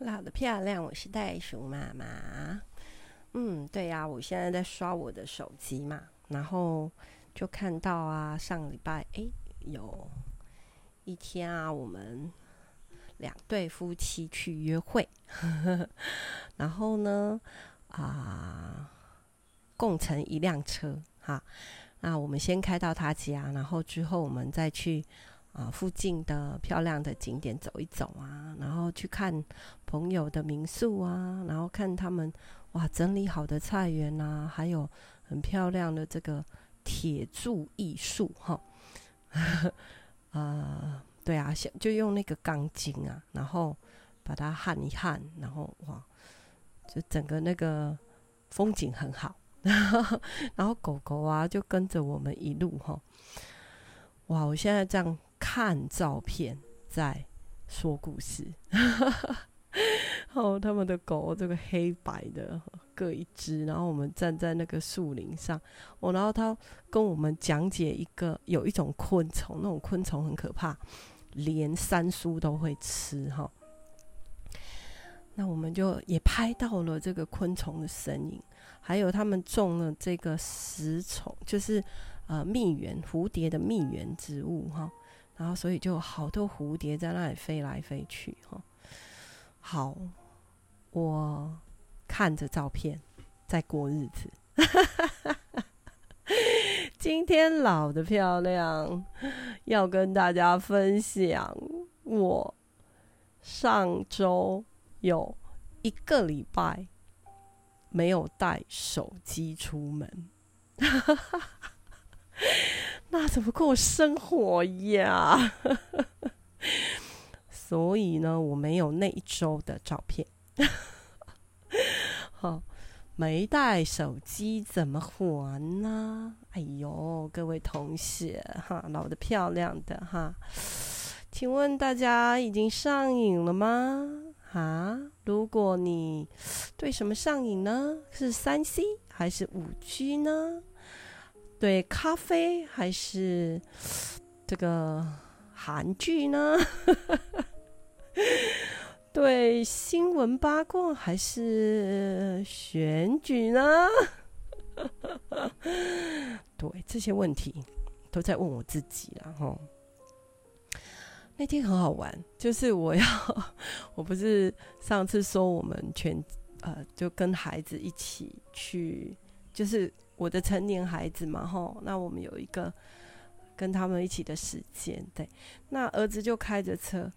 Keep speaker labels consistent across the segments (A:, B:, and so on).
A: 老的漂亮，我是袋鼠妈妈。嗯，对呀、啊，我现在在刷我的手机嘛，然后就看到啊，上礼拜哎，有一天啊，我们两对夫妻去约会，然后呢啊，共乘一辆车哈。那我们先开到他家，然后之后我们再去。啊，附近的漂亮的景点走一走啊，然后去看朋友的民宿啊，然后看他们哇整理好的菜园啊，还有很漂亮的这个铁柱艺术哈。啊、对啊，就用那个钢筋啊，然后把它焊一焊，然后哇，就整个那个风景很好，然后狗狗啊就跟着我们一路哈。哇，我现在这样。看照片在说故事，哦，他们的狗这个黑白的各一只，然后我们站在那个树林上，哦，然后他跟我们讲解一个有一种昆虫，那种昆虫很可怕，连山叔都会吃哈，那我们就也拍到了这个昆虫的身影，还有他们种了这个食虫，就是呃蜜源蝴蝶的蜜源植物哈。然后，所以就好多蝴蝶在那里飞来飞去，哈。好，我看着照片在过日子。今天老的漂亮，要跟大家分享我上周有一个礼拜没有带手机出门。那怎么过生活呀？所以呢，我没有那一周的照片。好，没带手机怎么还呢？哎呦，各位同学哈，老的漂亮的哈，请问大家已经上瘾了吗？啊，如果你对什么上瘾呢？是三 C 还是五 G 呢？对咖啡还是这个韩剧呢？对新闻八卦还是选举呢？对这些问题都在问我自己了哈。那天很好玩，就是我要，我不是上次说我们全呃就跟孩子一起去，就是。我的成年孩子嘛，吼，那我们有一个跟他们一起的时间，对。那儿子就开着车，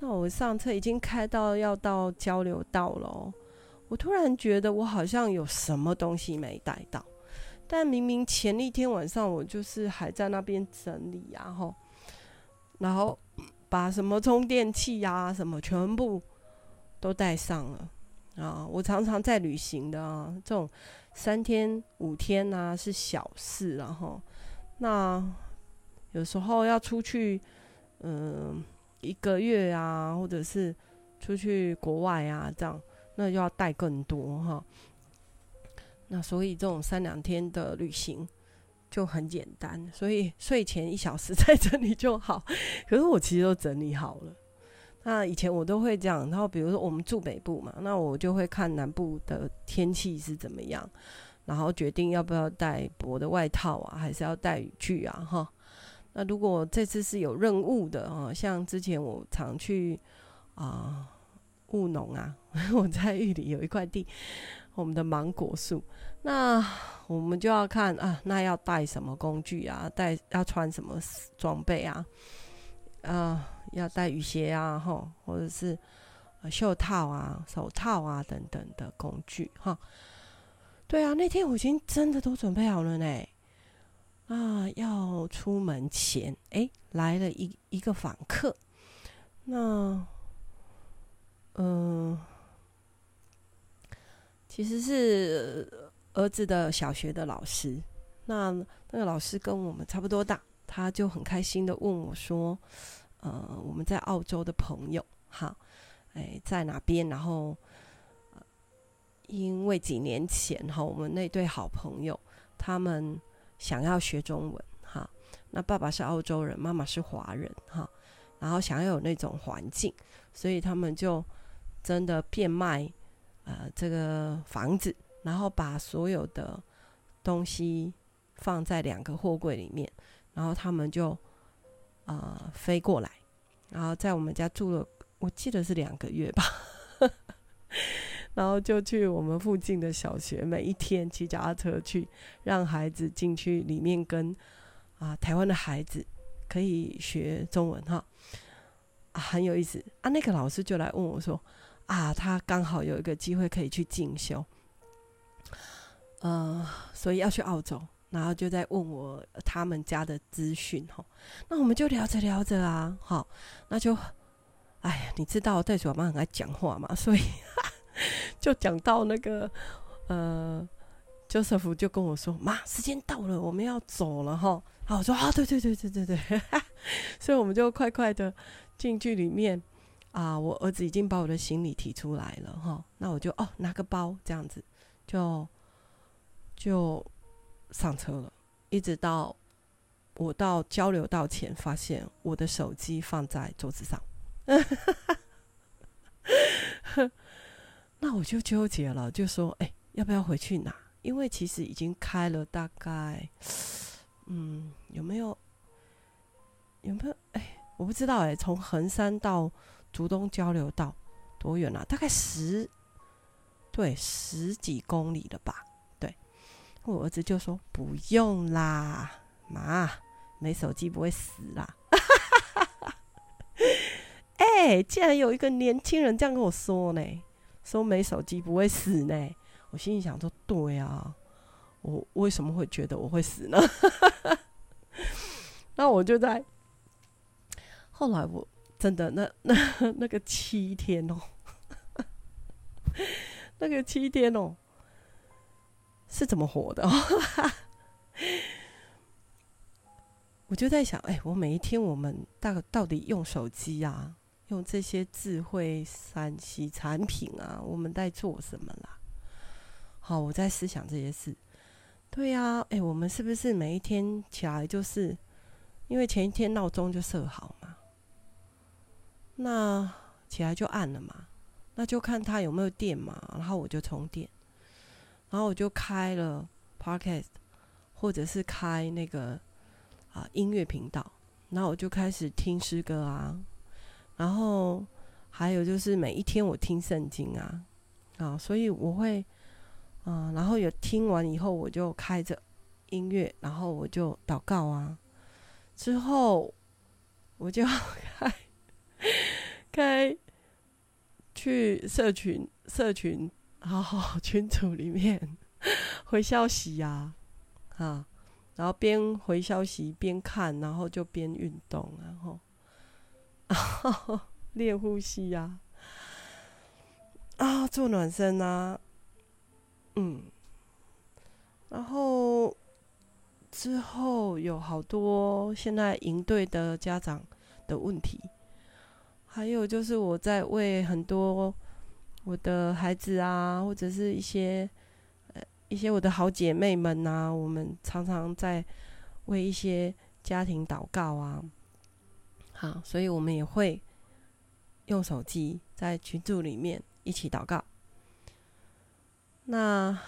A: 那我上车已经开到要到交流道了，哦我突然觉得我好像有什么东西没带到，但明明前一天晚上我就是还在那边整理啊，吼，然后把什么充电器呀什么全部都带上了啊。我常常在旅行的啊，这种。三天五天呐、啊、是小事，然后那有时候要出去，嗯、一个月啊，或者是出去国外啊，这样那就要带更多哈。那所以这种三两天的旅行就很简单，所以睡前一小时 在这里就好。可是我其实都整理好了。那以前我都会这样，然后比如说我们住北部嘛，那我就会看南部的天气是怎么样，然后决定要不要带薄的外套啊，还是要带雨具啊，哈。那如果这次是有任务的啊，像之前我常去啊务农啊，我在玉里有一块地，我们的芒果树，那我们就要看啊，那要带什么工具啊，带要穿什么装备啊，啊。要带雨鞋啊，哈，或者是袖套啊、手套啊等等的工具，哈。对啊，那天我已经真的都准备好了呢。啊，要出门前，哎，来了一一个访客。那，嗯、其实是儿子的小学的老师。那那个老师跟我们差不多大，他就很开心的问我说。呃，我们在澳洲的朋友，哈，哎，在哪边？然后，因为几年前哈，我们那对好朋友，他们想要学中文，哈，那爸爸是澳洲人，妈妈是华人，哈，然后想要有那种环境，所以他们就真的变卖呃这个房子，然后把所有的东西放在两个货柜里面，然后他们就呃飞过来，然后在我们家住了，我记得是两个月吧。然后就去我们附近的小学，每一天骑脚踏车去，让孩子进去里面跟啊台湾的孩子可以学中文哈，啊很有意思啊。那个老师就来问我说啊，他刚好有一个机会可以去进修，呃，所以要去澳洲，然后就在问我他们家的资讯哈。那我们就聊着聊着啊，好，那就哎呀，你知道袋鼠妈妈很爱讲话嘛，所以。就讲到那个，呃，Joseph 就跟我说：“妈，时间到了，我们要走了哈。”好，我说：“啊，对对对对对对。” 所以我们就快快的进去里面啊。我儿子已经把我的行李提出来了哈。那我就哦拿个包这样子，就就上车了。一直到我到交流道前，发现我的手机放在桌子上。那我就纠结了，就说：“哎、要不要回去拿？因为其实已经开了大概，嗯，有没有？有没有？哎、我不知道哎、从横山到竹东交流道多远啊？大概十，对，十几公里了吧？我儿子就说：不用啦，妈，没手机不会死啦。哎、欸，竟然有一个年轻人这样跟我说呢。”说没手机不会死呢，我心里想说，对啊，我为什么会觉得我会死呢？那我就在后来，我真的那那那个七天哦，那个七天哦，是怎么活的？我就在想，哎，我每一天我们大到底用手机啊？用这些智慧三 C 产品啊，我们在做什么啦？好，我在思想这些事。对呀、啊，诶，我们是不是每一天起来就是，因为前一天闹钟就设好嘛，那起来就按了嘛，那就看它有没有电嘛，然后我就充电，然后我就开了 Podcast，或者是开那个啊音乐频道，然后我就开始听诗歌啊。然后还有就是每一天我听圣经啊，啊，所以我会，啊，然后有听完以后我就开着音乐，然后我就祷告啊，之后我就开开去社群社群，好好 群组里面回消息呀，啊，然后边回消息边看，然后就边运动，然后。练呼吸呀，啊，做暖身啊，嗯，然后之后有好多现在营队的家长的问题，还有就是我在为很多我的孩子啊，或者是一些呃一些我的好姐妹们啊，我们常常在为一些家庭祷告啊。好，所以我们也会用手机在群组里面一起祷告。那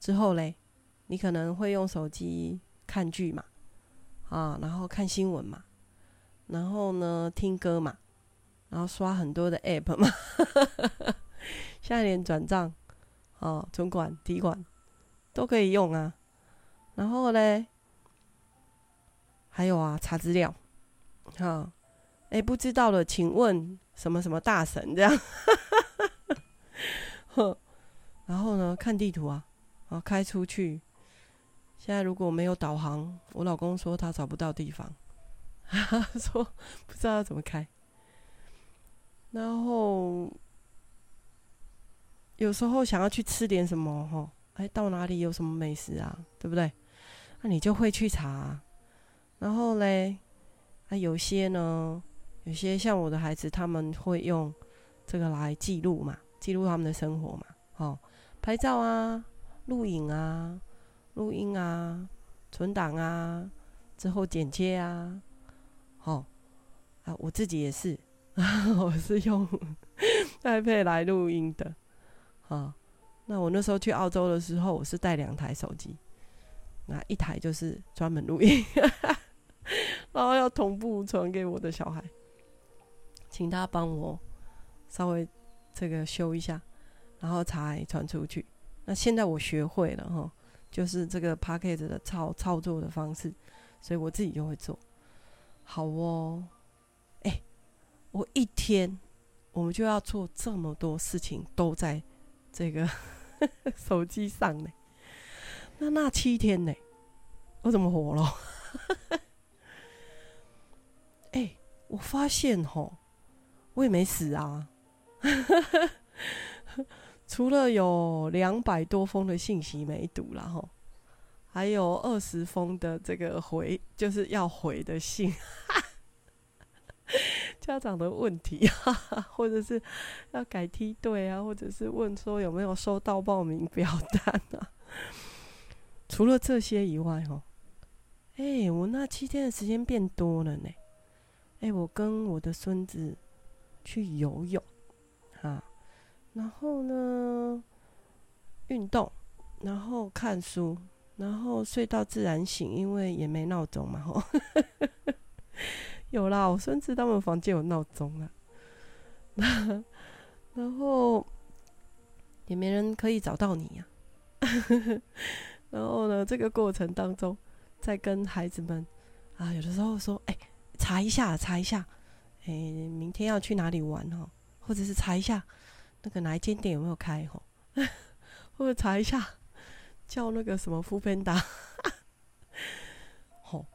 A: 之后嘞，你可能会用手机看剧嘛，啊，然后看新闻嘛，然后呢听歌嘛，然后刷很多的 app 嘛，现在连转账、哦存款、提款都可以用啊。然后嘞，还有啊，查资料。哈，哎、不知道了，请问什么什么大神这样？然后呢，看地图啊，啊，开出去。现在如果没有导航，我老公说他找不到地方，说不知道要怎么开。然后有时候想要去吃点什么，哈，哎，到哪里有什么美食啊？对不对？那你就会去查。然后嘞。啊、有些呢，有些像我的孩子，他们会用这个来记录嘛，记录他们的生活嘛，哦，拍照啊，录影啊，录音啊，存档啊，之后剪接啊，好、哦，啊，我自己也是，我是用 iPad 来录音的。啊，那我那时候去澳洲的时候，我是带两台手机，那一台就是专门录音，然后要同步传给我的小孩，请他帮我稍微这个修一下，然后才传出去。那现在我学会了哈，就是这个 Podcast 的操操作的方式，所以我自己就会做。好哦，我一天我们就要做这么多事情，都在这个 手机上呢。那那七天呢，我怎么活了？哎、我发现齁，我也没死啊。除了有两百多封的信息没读了齁，还有二十封的这个回，就是要回的信，家长的问题啊，或者是要改梯队啊，或者是问说有没有收到报名表单啊。除了这些以外，哦，哎，我那七天的时间变多了呢。哎，我跟我的孙子去游泳，啊。然后呢，运动，然后看书，然后睡到自然醒，因为也没闹钟嘛。吼，有啦，我孙子他们房间有闹钟了，然后也没人可以找到你呀、啊。然后呢，这个过程当中，在跟孩子们啊，有的时候说，哎，查一下，查一下，哎，明天要去哪里玩哦，或者是查一下。那个哪一间店有没有开吼？或者查一下，叫那个什么 foodpanda，吼，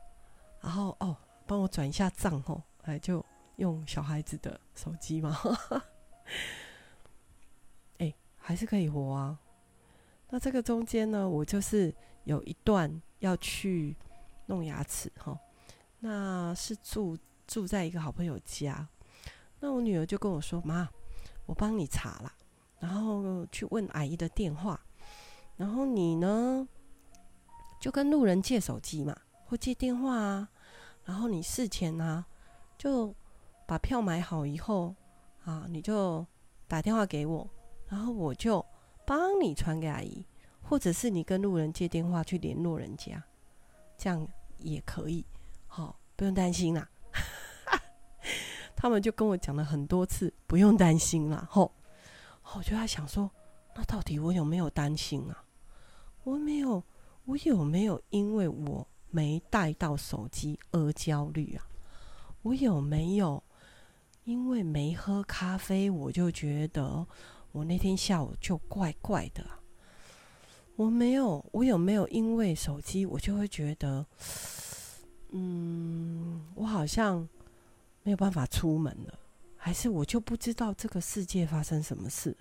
A: 然后哦，帮我转一下账吼，哎，就用小孩子的手机嘛，哎，还是可以活啊。那这个中间呢，我就是有一段要去弄牙齿哈，那是住住在一个好朋友家，那我女儿就跟我说妈。我帮你查了，然后去问阿姨的电话，然后你呢，就跟路人借手机嘛，或借电话啊，然后你事前呢、啊，就把票买好以后啊，你就打电话给我，然后我就帮你传给阿姨，或者是你跟路人借电话去联络人家，这样也可以，好、不用担心啦。他们就跟我讲了很多次，不用担心啦。吼，我就在想说，那到底我有没有担心啊？我没有，我有没有因为我没带到手机而焦虑啊？我有没有因为没喝咖啡，我就觉得我那天下午就怪怪的啊？我没有，我有没有因为手机，我就会觉得，嗯，我好像。没有办法出门了，还是我就不知道这个世界发生什么事，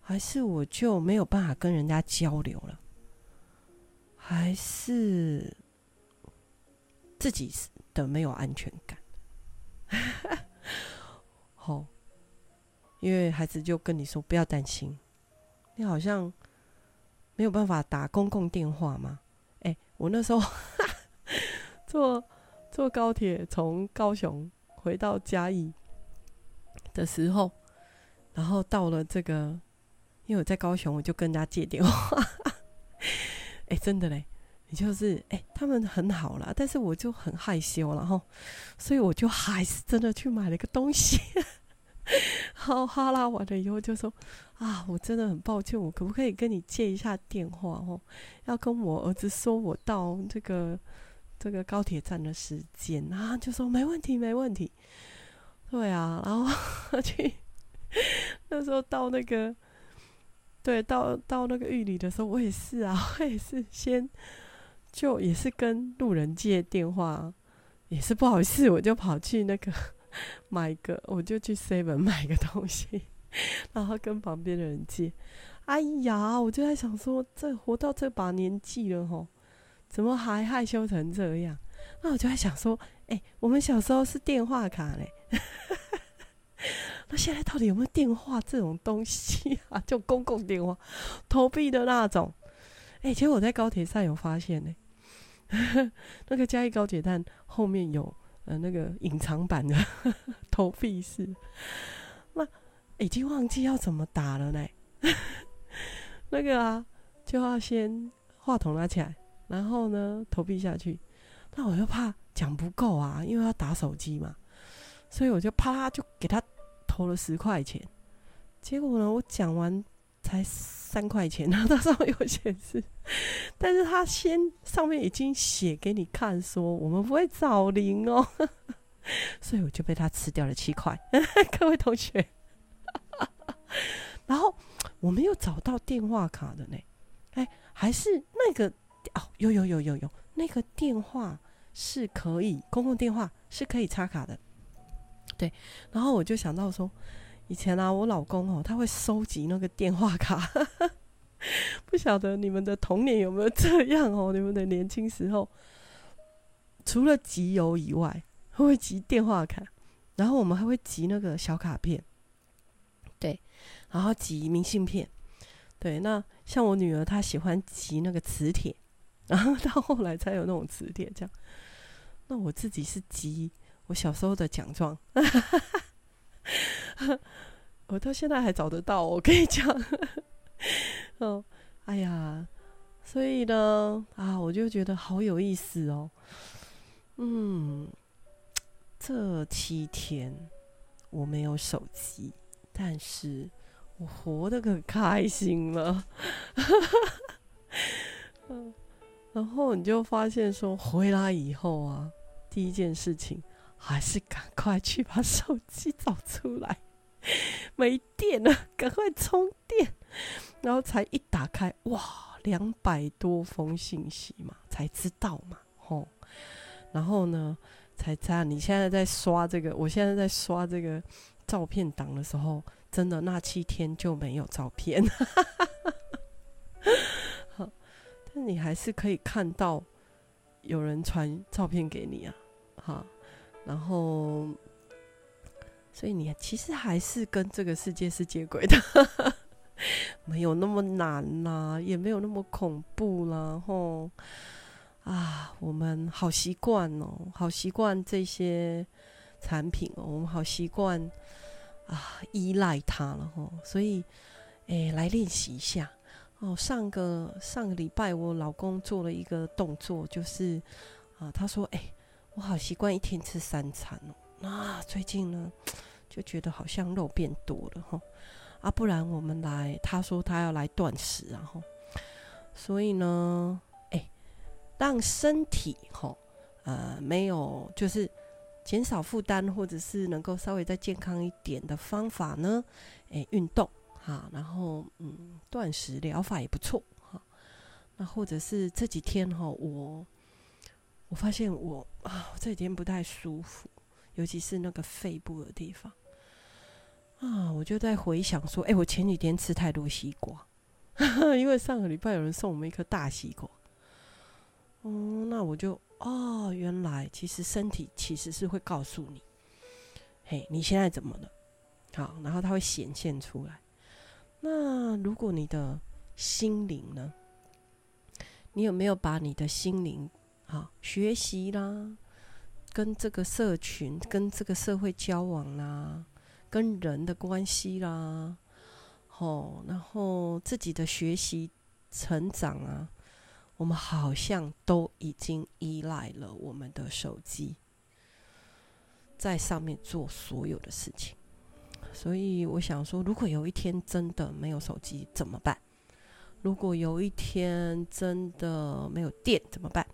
A: 还是我就没有办法跟人家交流了，还是自己的没有安全感？好，因为孩子就跟你说不要担心，你好像没有办法打公共电话吗？哎，我那时候 坐。坐高铁从高雄回到嘉义的时候，然后到了这个，因为我在高雄，我就跟人家借电话。哎、真的嘞，你就是哎、他们很好啦，但是我就很害羞，然后，所以我就还是真的去买了个东西。好，哈拉完了以后就说啊，我真的很抱歉，我可不可以跟你借一下电话哦？要跟我儿子说我到这个。这个高铁站的时间啊，就说没问题，没问题。对啊，然后 去 那时候到那个，对，到到那个玉里的时候，我也是啊，我也是先就也是跟路人借电话，也是不好意思，我就跑去那个买个，我就去 seven 买个东西，然后跟旁边的人借。哎呀，我就在想说，这活到这把年纪了吼。怎么还害羞成这样？那我就在想说，哎、我们小时候是电话卡嘞，那现在到底有没有电话这种东西啊？就公共电话，投币的那种。哎、欸，其实我在高铁上有发现呢，那个嘉义高铁站后面有呃那个隐藏版的 投币式。那已经忘记要怎么打了呢。那个啊，就要先话筒拿起来，然后呢，投币下去。那我又怕讲不够啊，因为要打手机嘛，所以我就啪啦就给他投了十块钱。结果呢，我讲完才三块钱，然后他上面有显示，但是他先上面已经写给你看说我们不会找零哦，所以我就被他吃掉了七块。各位同学，然后我没有找到电话卡的呢，哎，还是那个哦，有有有有有。那个电话是可以，公共电话是可以插卡的，对。然后我就想到说，以前啊，我老公哦，他会收集那个电话卡，不晓得你们的童年有没有这样哦？你们的年轻时候，除了集邮以外，会集电话卡，然后我们还会集那个小卡片，对，然后集明信片，对。那像我女儿，她喜欢集那个磁铁。然后到后来才有那种磁铁这样，那我自己是集我小时候的奖状，我到现在还找得到，我跟你讲，哦，哎呀，所以呢，啊，我就觉得好有意思哦，嗯，这七天我没有手机，但是我活得可开心了，嗯。然后你就发现说，回来以后啊，第一件事情还是赶快去把手机找出来，没电了，赶快充电。然后才一打开，哇，两百多封信息嘛，才知道嘛，吼。然后呢，才知道你现在在刷这个，我现在在刷这个照片档的时候，真的那七天就没有照片。但你还是可以看到有人传照片给你啊，哈，然后，所以你其实还是跟这个世界是接轨的，没有那么难啦，也没有那么恐怖啦，吼，啊，我们好习惯哦，好习惯这些产品哦，我们好习惯啊，依赖它了吼，所以，哎，来练习一下。哦，上个上个礼拜，我老公做了一个动作，就是啊，他说：“哎、我好习惯一天吃三餐哦。那、啊、最近呢，就觉得好像肉变多了哈。啊，不然我们来，他说他要来断食，然后，所以呢，哎、让身体哈，呃，没有就是减少负担，或者是能够稍微再健康一点的方法呢，哎、运动。”哈，然后嗯，断食疗法也不错哈。那或者是这几天哈，我我发现我啊，这几天不太舒服，尤其是那个肺部的地方啊，我就在回想说，哎，我前几天吃太多西瓜，因为上个礼拜有人送我们一颗大西瓜。嗯，那我就哦，原来其实身体其实是会告诉你，嘿，你现在怎么了？好，然后它会显现出来。那如果你的心灵呢？你有没有把你的心灵啊，学习啦，跟这个社群、跟这个社会交往啦，跟人的关系啦，哦，然后自己的学习成长啊，我们好像都已经依赖了我们的手机，在上面做所有的事情。所以我想说，如果有一天真的没有手机怎么办？如果有一天真的没有电怎么办？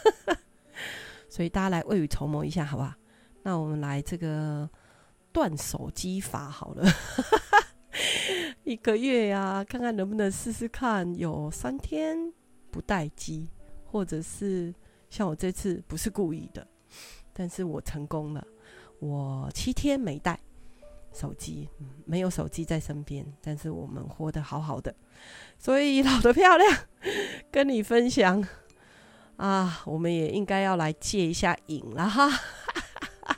A: 所以大家来未雨绸缪一下，好不好？那我们来这个断手机法好了，一个月呀、看看能不能试试看，有三天不带机，或者是像我这次不是故意的，但是我成功了，我七天没带。手机，没有手机在身边，但是我们活得好好的，所以老得漂亮，跟你分享啊，我们也应该要来戒一下瘾了哈，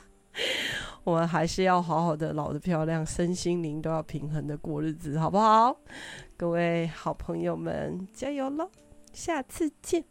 A: 我们还是要好好的老的漂亮，身心灵都要平衡的过日子，好不好？各位好朋友们，加油喽，下次见。